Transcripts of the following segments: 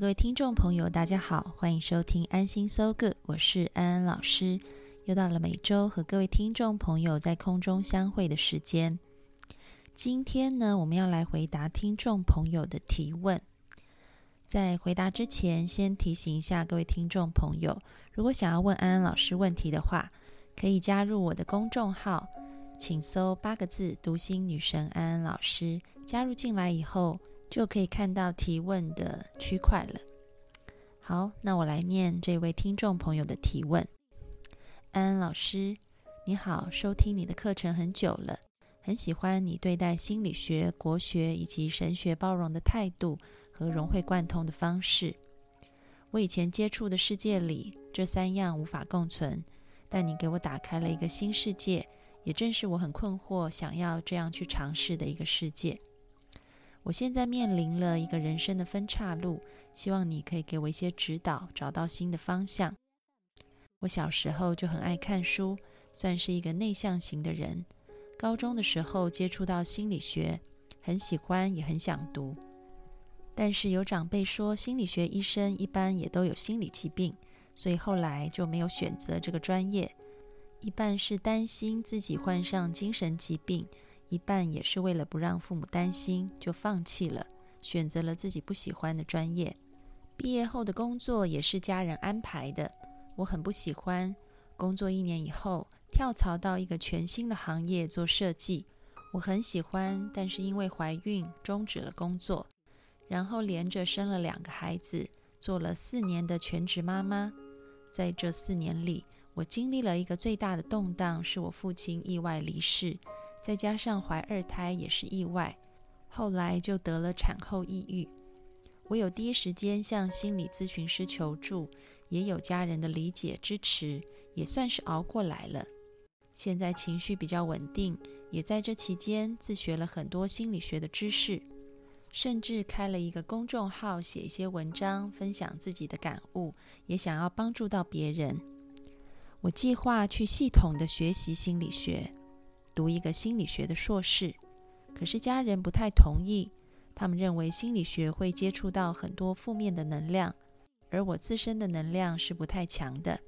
各位听众朋友，大家好，欢迎收听安心 So Good，我是安安老师。又到了每周和各位听众朋友在空中相会的时间。今天呢，我们要来回答听众朋友的提问。在回答之前，先提醒一下各位听众朋友，如果想要问安安老师问题的话，可以加入我的公众号，请搜八个字“读心女神安安老师”，加入进来以后。就可以看到提问的区块了。好，那我来念这位听众朋友的提问。安安老师，你好，收听你的课程很久了，很喜欢你对待心理学、国学以及神学包容的态度和融会贯通的方式。我以前接触的世界里，这三样无法共存，但你给我打开了一个新世界，也正是我很困惑，想要这样去尝试的一个世界。我现在面临了一个人生的分岔路，希望你可以给我一些指导，找到新的方向。我小时候就很爱看书，算是一个内向型的人。高中的时候接触到心理学，很喜欢，也很想读。但是有长辈说，心理学医生一般也都有心理疾病，所以后来就没有选择这个专业。一半是担心自己患上精神疾病。一半也是为了不让父母担心，就放弃了，选择了自己不喜欢的专业。毕业后的工作也是家人安排的，我很不喜欢。工作一年以后，跳槽到一个全新的行业做设计，我很喜欢，但是因为怀孕终止了工作，然后连着生了两个孩子，做了四年的全职妈妈。在这四年里，我经历了一个最大的动荡，是我父亲意外离世。再加上怀二胎也是意外，后来就得了产后抑郁。我有第一时间向心理咨询师求助，也有家人的理解支持，也算是熬过来了。现在情绪比较稳定，也在这期间自学了很多心理学的知识，甚至开了一个公众号，写一些文章，分享自己的感悟，也想要帮助到别人。我计划去系统的学习心理学。读一个心理学的硕士，可是家人不太同意。他们认为心理学会接触到很多负面的能量，而我自身的能量是不太强的，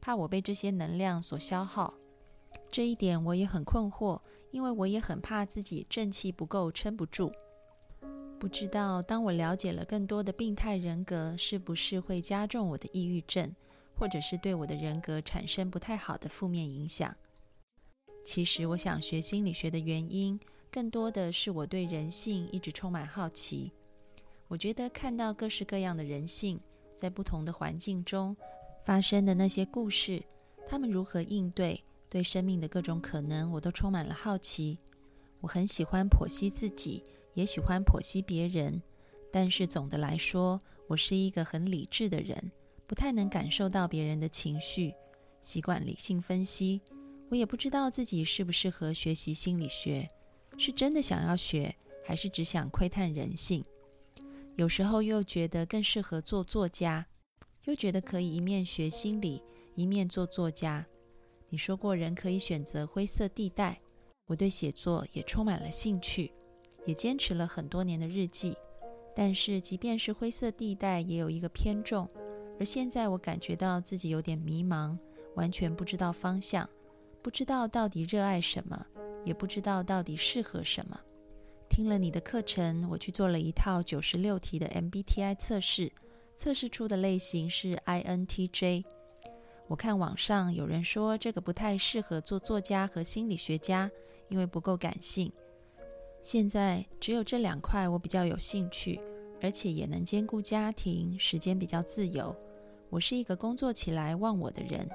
怕我被这些能量所消耗。这一点我也很困惑，因为我也很怕自己正气不够，撑不住。不知道当我了解了更多的病态人格，是不是会加重我的抑郁症，或者是对我的人格产生不太好的负面影响？其实我想学心理学的原因，更多的是我对人性一直充满好奇。我觉得看到各式各样的人性，在不同的环境中发生的那些故事，他们如何应对，对生命的各种可能，我都充满了好奇。我很喜欢剖析自己，也喜欢剖析别人。但是总的来说，我是一个很理智的人，不太能感受到别人的情绪，习惯理性分析。我也不知道自己适不适合学习心理学，是真的想要学，还是只想窥探人性？有时候又觉得更适合做作家，又觉得可以一面学心理，一面做作家。你说过人可以选择灰色地带，我对写作也充满了兴趣，也坚持了很多年的日记。但是即便是灰色地带，也有一个偏重。而现在我感觉到自己有点迷茫，完全不知道方向。不知道到底热爱什么，也不知道到底适合什么。听了你的课程，我去做了一套九十六题的 MBTI 测试，测试出的类型是 INTJ。我看网上有人说这个不太适合做作家和心理学家，因为不够感性。现在只有这两块我比较有兴趣，而且也能兼顾家庭，时间比较自由。我是一个工作起来忘我的人。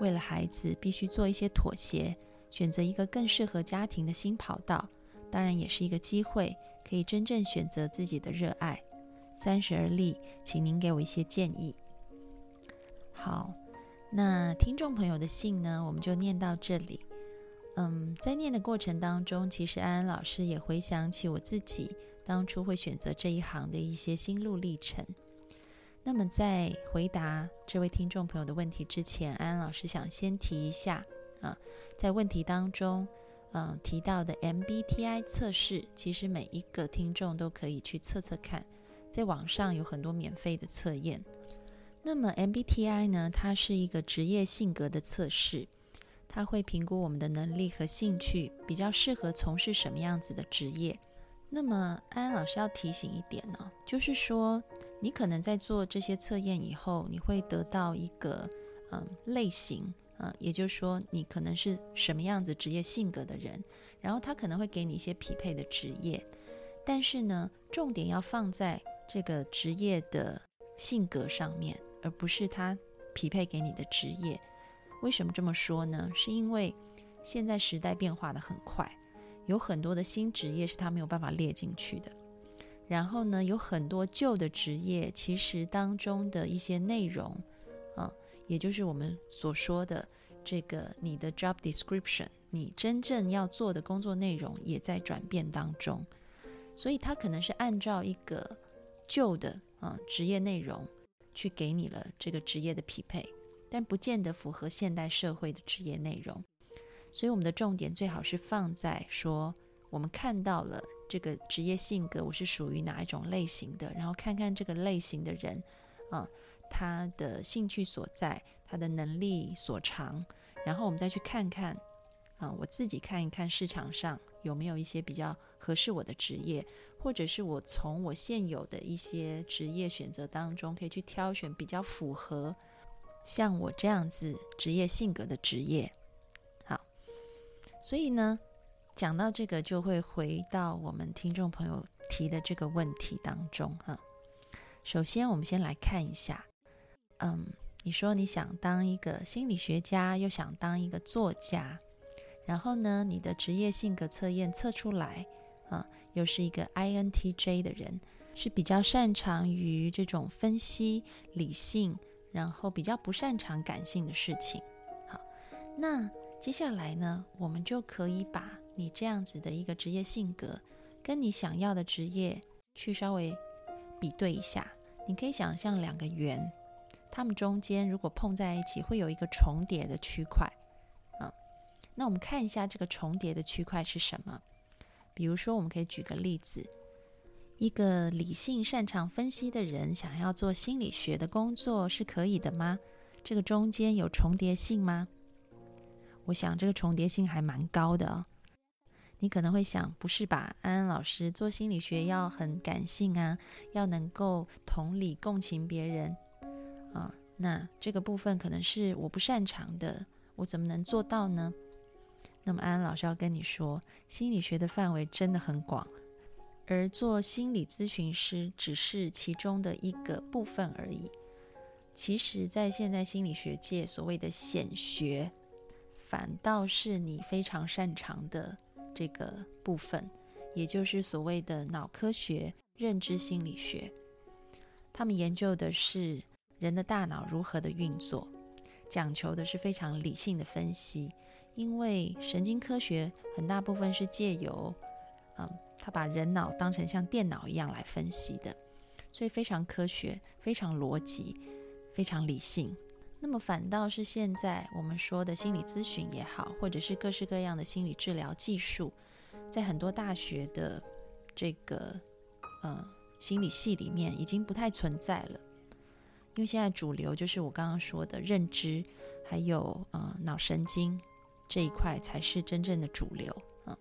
为了孩子，必须做一些妥协，选择一个更适合家庭的新跑道，当然也是一个机会，可以真正选择自己的热爱。三十而立，请您给我一些建议。好，那听众朋友的信呢，我们就念到这里。嗯，在念的过程当中，其实安安老师也回想起我自己当初会选择这一行的一些心路历程。那么，在回答这位听众朋友的问题之前，安安老师想先提一下啊，在问题当中，嗯，提到的 MBTI 测试，其实每一个听众都可以去测测看，在网上有很多免费的测验。那么 MBTI 呢，它是一个职业性格的测试。它会评估我们的能力和兴趣，比较适合从事什么样子的职业。那么安安老师要提醒一点呢，就是说你可能在做这些测验以后，你会得到一个嗯类型，嗯，也就是说你可能是什么样子职业性格的人，然后他可能会给你一些匹配的职业。但是呢，重点要放在这个职业的性格上面，而不是他匹配给你的职业。为什么这么说呢？是因为现在时代变化的很快，有很多的新职业是他没有办法列进去的。然后呢，有很多旧的职业，其实当中的一些内容，啊，也就是我们所说的这个你的 job description，你真正要做的工作内容也在转变当中。所以它可能是按照一个旧的啊职业内容去给你了这个职业的匹配。但不见得符合现代社会的职业内容，所以我们的重点最好是放在说，我们看到了这个职业性格，我是属于哪一种类型的，然后看看这个类型的人，啊，他的兴趣所在，他的能力所长，然后我们再去看看，啊，我自己看一看市场上有没有一些比较合适我的职业，或者是我从我现有的一些职业选择当中，可以去挑选比较符合。像我这样子职业性格的职业，好，所以呢，讲到这个就会回到我们听众朋友提的这个问题当中哈。首先，我们先来看一下，嗯，你说你想当一个心理学家，又想当一个作家，然后呢，你的职业性格测验测出来，啊，又是一个 INTJ 的人，是比较擅长于这种分析理性。然后比较不擅长感性的事情，好，那接下来呢，我们就可以把你这样子的一个职业性格，跟你想要的职业去稍微比对一下。你可以想象两个圆，它们中间如果碰在一起，会有一个重叠的区块，嗯，那我们看一下这个重叠的区块是什么？比如说，我们可以举个例子。一个理性、擅长分析的人，想要做心理学的工作是可以的吗？这个中间有重叠性吗？我想这个重叠性还蛮高的。你可能会想，不是吧？安安老师做心理学要很感性啊，要能够同理、共情别人啊。那这个部分可能是我不擅长的，我怎么能做到呢？那么安安老师要跟你说，心理学的范围真的很广。而做心理咨询师只是其中的一个部分而已。其实，在现在心理学界，所谓的显学，反倒是你非常擅长的这个部分，也就是所谓的脑科学、认知心理学。他们研究的是人的大脑如何的运作，讲求的是非常理性的分析。因为神经科学很大部分是借由，嗯。他把人脑当成像电脑一样来分析的，所以非常科学、非常逻辑、非常理性。那么反倒是现在我们说的心理咨询也好，或者是各式各样的心理治疗技术，在很多大学的这个呃心理系里面已经不太存在了，因为现在主流就是我刚刚说的认知，还有呃脑神经这一块才是真正的主流啊。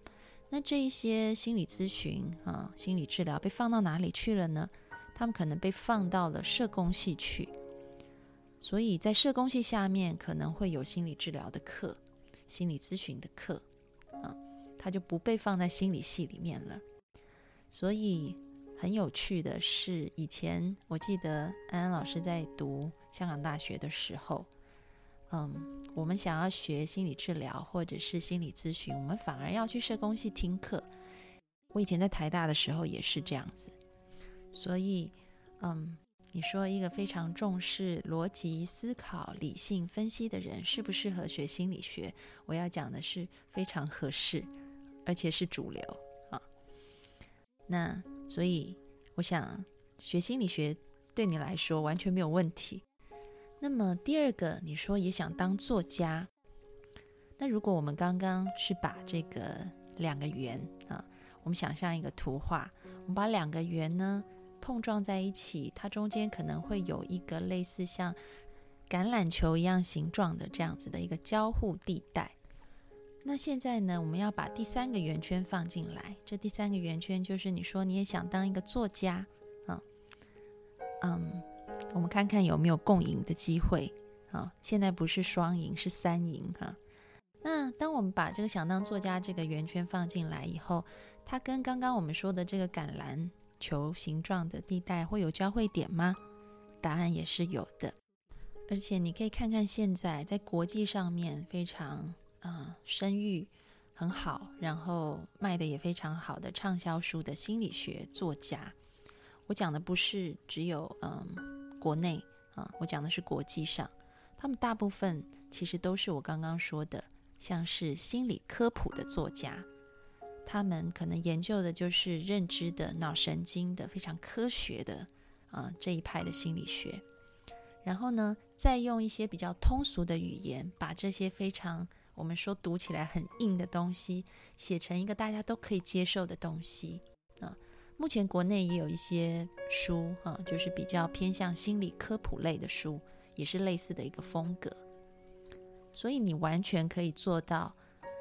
那这一些心理咨询啊、心理治疗被放到哪里去了呢？他们可能被放到了社工系去，所以在社工系下面可能会有心理治疗的课、心理咨询的课啊，它就不被放在心理系里面了。所以很有趣的是，以前我记得安安老师在读香港大学的时候。嗯，我们想要学心理治疗或者是心理咨询，我们反而要去社工系听课，我以前在台大的时候也是这样子，所以，嗯，你说一个非常重视逻辑思考、理性分析的人适不适合学心理学？我要讲的是非常合适，而且是主流啊。那所以，我想学心理学对你来说完全没有问题。那么第二个，你说也想当作家，那如果我们刚刚是把这个两个圆啊。我们想象一个图画，我们把两个圆呢碰撞在一起，它中间可能会有一个类似像橄榄球一样形状的这样子的一个交互地带。那现在呢，我们要把第三个圆圈放进来，这第三个圆圈就是你说你也想当一个作家啊，嗯，我们看看有没有共赢的机会啊。现在不是双赢，是三赢哈。那当我们把这个想当作家这个圆圈放进来以后，它跟刚刚我们说的这个橄榄球形状的地带会有交汇点吗？答案也是有的。而且你可以看看现在在国际上面非常啊声誉很好，然后卖的也非常好的畅销书的心理学作家。我讲的不是只有嗯国内啊，我讲的是国际上，他们大部分其实都是我刚刚说的。像是心理科普的作家，他们可能研究的就是认知的、脑神经的、非常科学的啊这一派的心理学。然后呢，再用一些比较通俗的语言，把这些非常我们说读起来很硬的东西，写成一个大家都可以接受的东西啊。目前国内也有一些书啊，就是比较偏向心理科普类的书，也是类似的一个风格。所以你完全可以做到，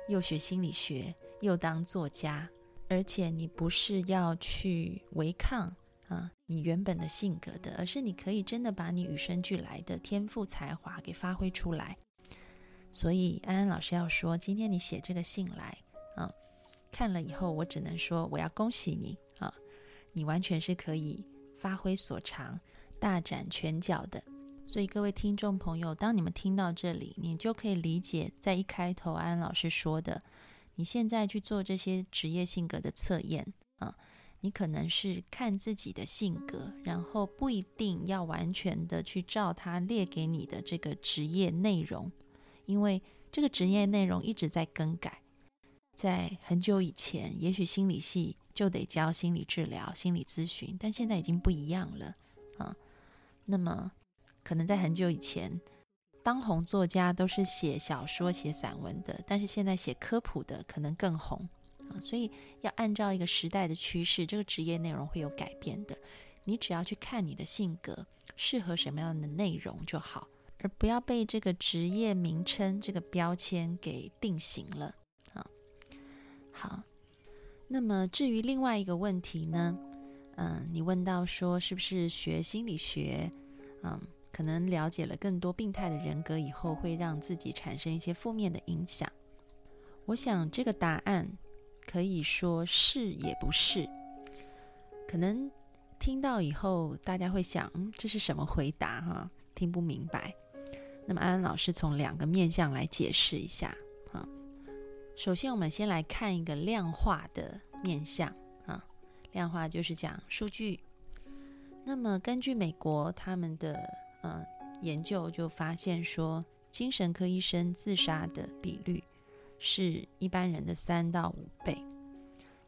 又学心理学，又当作家，而且你不是要去违抗啊你原本的性格的，而是你可以真的把你与生俱来的天赋才华给发挥出来。所以安安老师要说，今天你写这个信来啊，看了以后，我只能说我要恭喜你啊，你完全是可以发挥所长，大展拳脚的。所以各位听众朋友，当你们听到这里，你就可以理解，在一开头安安老师说的，你现在去做这些职业性格的测验啊，你可能是看自己的性格，然后不一定要完全的去照他列给你的这个职业内容，因为这个职业内容一直在更改。在很久以前，也许心理系就得教心理治疗、心理咨询，但现在已经不一样了啊。那么。可能在很久以前，当红作家都是写小说、写散文的，但是现在写科普的可能更红啊。所以要按照一个时代的趋势，这个职业内容会有改变的。你只要去看你的性格适合什么样的内容就好，而不要被这个职业名称、这个标签给定型了啊。好，那么至于另外一个问题呢，嗯，你问到说是不是学心理学，嗯。可能了解了更多病态的人格以后，会让自己产生一些负面的影响。我想这个答案可以说是也不是。可能听到以后，大家会想，嗯，这是什么回答？哈，听不明白。那么安安老师从两个面向来解释一下。啊，首先我们先来看一个量化的面向。啊，量化就是讲数据。那么根据美国他们的嗯，研究就发现说，精神科医生自杀的比率是一般人的三到五倍。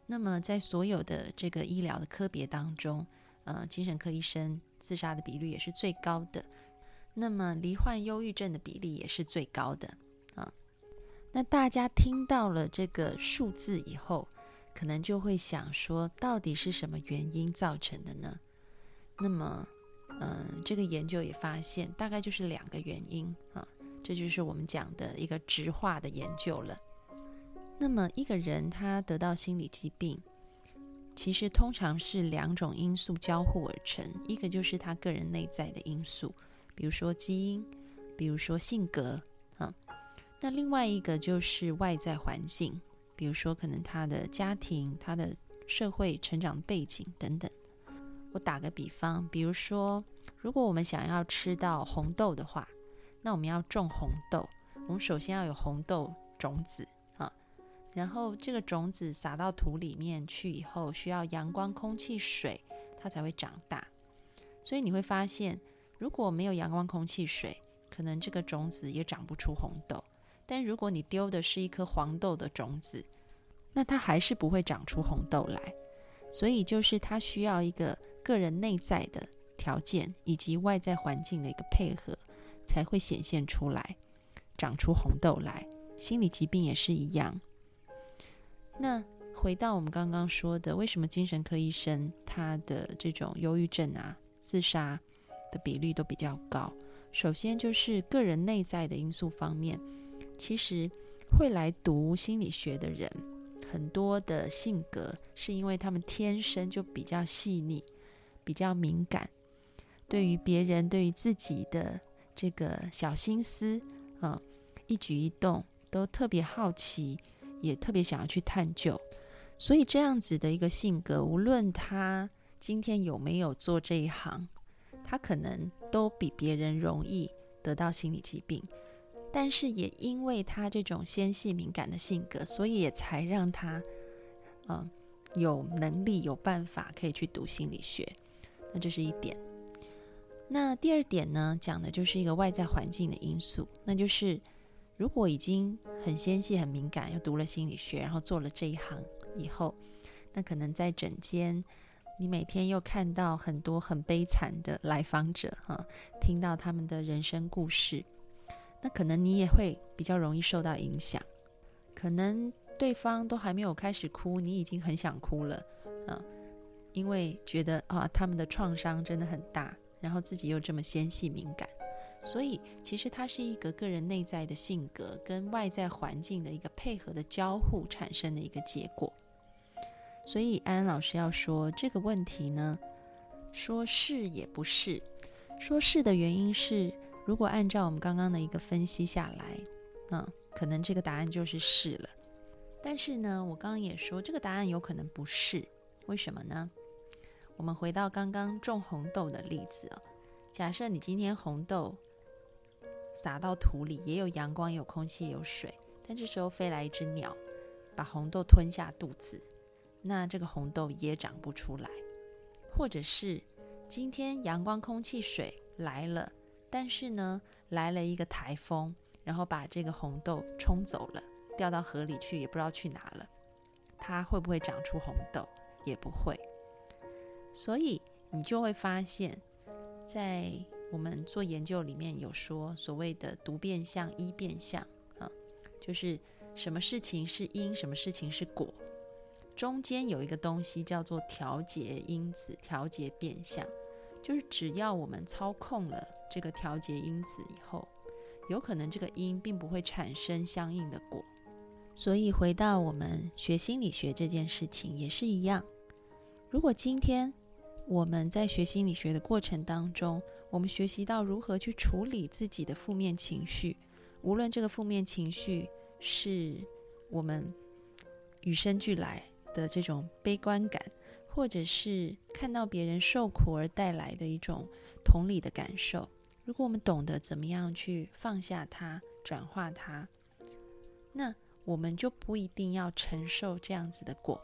那么，在所有的这个医疗的科别当中，呃，精神科医生自杀的比率也是最高的。那么，罹患忧郁症的比例也是最高的啊。那大家听到了这个数字以后，可能就会想说，到底是什么原因造成的呢？那么。嗯，这个研究也发现，大概就是两个原因啊，这就是我们讲的一个直化的研究了。那么一个人他得到心理疾病，其实通常是两种因素交互而成，一个就是他个人内在的因素，比如说基因，比如说性格啊，那另外一个就是外在环境，比如说可能他的家庭、他的社会成长背景等等。我打个比方，比如说，如果我们想要吃到红豆的话，那我们要种红豆，我们首先要有红豆种子啊。然后这个种子撒到土里面去以后，需要阳光、空气、水，它才会长大。所以你会发现，如果没有阳光、空气、水，可能这个种子也长不出红豆。但如果你丢的是一颗黄豆的种子，那它还是不会长出红豆来。所以就是它需要一个个人内在的条件以及外在环境的一个配合，才会显现出来，长出红豆来。心理疾病也是一样。那回到我们刚刚说的，为什么精神科医生他的这种忧郁症啊、自杀的比率都比较高？首先就是个人内在的因素方面，其实会来读心理学的人，很多的性格是因为他们天生就比较细腻、比较敏感，对于别人、对于自己的这个小心思啊，一举一动都特别好奇。也特别想要去探究，所以这样子的一个性格，无论他今天有没有做这一行，他可能都比别人容易得到心理疾病。但是也因为他这种纤细敏感的性格，所以也才让他，嗯，有能力有办法可以去读心理学。那这是一点。那第二点呢，讲的就是一个外在环境的因素，那就是。如果已经很纤细、很敏感，又读了心理学，然后做了这一行以后，那可能在诊间，你每天又看到很多很悲惨的来访者，哈，听到他们的人生故事，那可能你也会比较容易受到影响。可能对方都还没有开始哭，你已经很想哭了，啊，因为觉得啊，他们的创伤真的很大，然后自己又这么纤细敏感。所以，其实它是一个个人内在的性格跟外在环境的一个配合的交互产生的一个结果。所以，安安老师要说这个问题呢，说是也不是。说是的原因是，如果按照我们刚刚的一个分析下来，嗯，可能这个答案就是是了。但是呢，我刚刚也说这个答案有可能不是，为什么呢？我们回到刚刚种红豆的例子哦，假设你今天红豆。撒到土里，也有阳光，有空气，有水。但这时候飞来一只鸟，把红豆吞下肚子，那这个红豆也长不出来。或者是今天阳光、空气、水来了，但是呢，来了一个台风，然后把这个红豆冲走了，掉到河里去，也不知道去哪了。它会不会长出红豆？也不会。所以你就会发现，在我们做研究里面有说，所谓的独变相、一变相啊，就是什么事情是因，什么事情是果，中间有一个东西叫做调节因子、调节变相，就是只要我们操控了这个调节因子以后，有可能这个因并不会产生相应的果。所以回到我们学心理学这件事情也是一样，如果今天我们在学心理学的过程当中，我们学习到如何去处理自己的负面情绪，无论这个负面情绪是我们与生俱来的这种悲观感，或者是看到别人受苦而带来的一种同理的感受。如果我们懂得怎么样去放下它、转化它，那我们就不一定要承受这样子的果。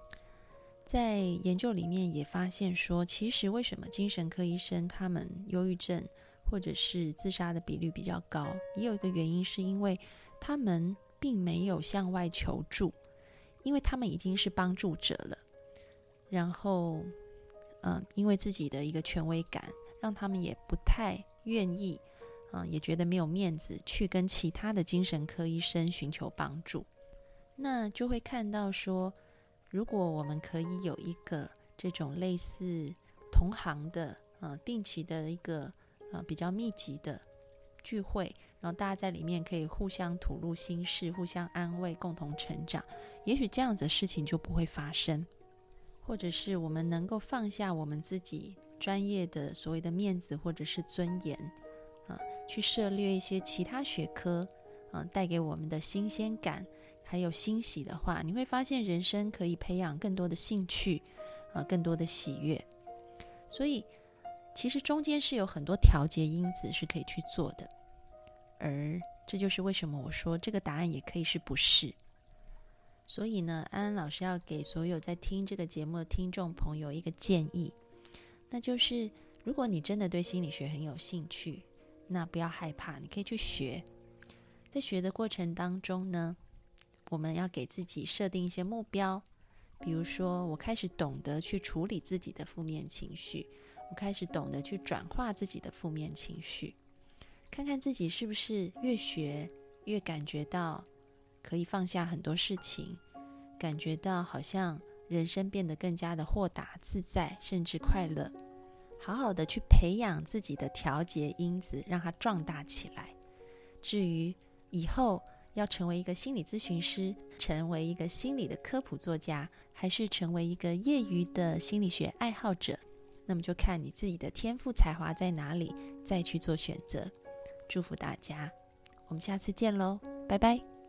在研究里面也发现说，其实为什么精神科医生他们忧郁症或者是自杀的比率比较高，也有一个原因，是因为他们并没有向外求助，因为他们已经是帮助者了。然后，嗯，因为自己的一个权威感，让他们也不太愿意，嗯，也觉得没有面子去跟其他的精神科医生寻求帮助。那就会看到说。如果我们可以有一个这种类似同行的，呃，定期的一个呃比较密集的聚会，然后大家在里面可以互相吐露心事，互相安慰，共同成长，也许这样子的事情就不会发生。或者是我们能够放下我们自己专业的所谓的面子或者是尊严，啊，去涉猎一些其他学科，啊，带给我们的新鲜感。还有欣喜的话，你会发现人生可以培养更多的兴趣，啊，更多的喜悦。所以，其实中间是有很多调节因子是可以去做的。而这就是为什么我说这个答案也可以是不是。所以呢，安安老师要给所有在听这个节目的听众朋友一个建议，那就是如果你真的对心理学很有兴趣，那不要害怕，你可以去学。在学的过程当中呢，我们要给自己设定一些目标，比如说，我开始懂得去处理自己的负面情绪，我开始懂得去转化自己的负面情绪，看看自己是不是越学越感觉到。可以放下很多事情，感觉到好像人生变得更加的豁达、自在，甚至快乐。好好的去培养自己的调节因子，让它壮大起来。至于以后要成为一个心理咨询师，成为一个心理的科普作家，还是成为一个业余的心理学爱好者，那么就看你自己的天赋才华在哪里，再去做选择。祝福大家，我们下次见喽，拜拜。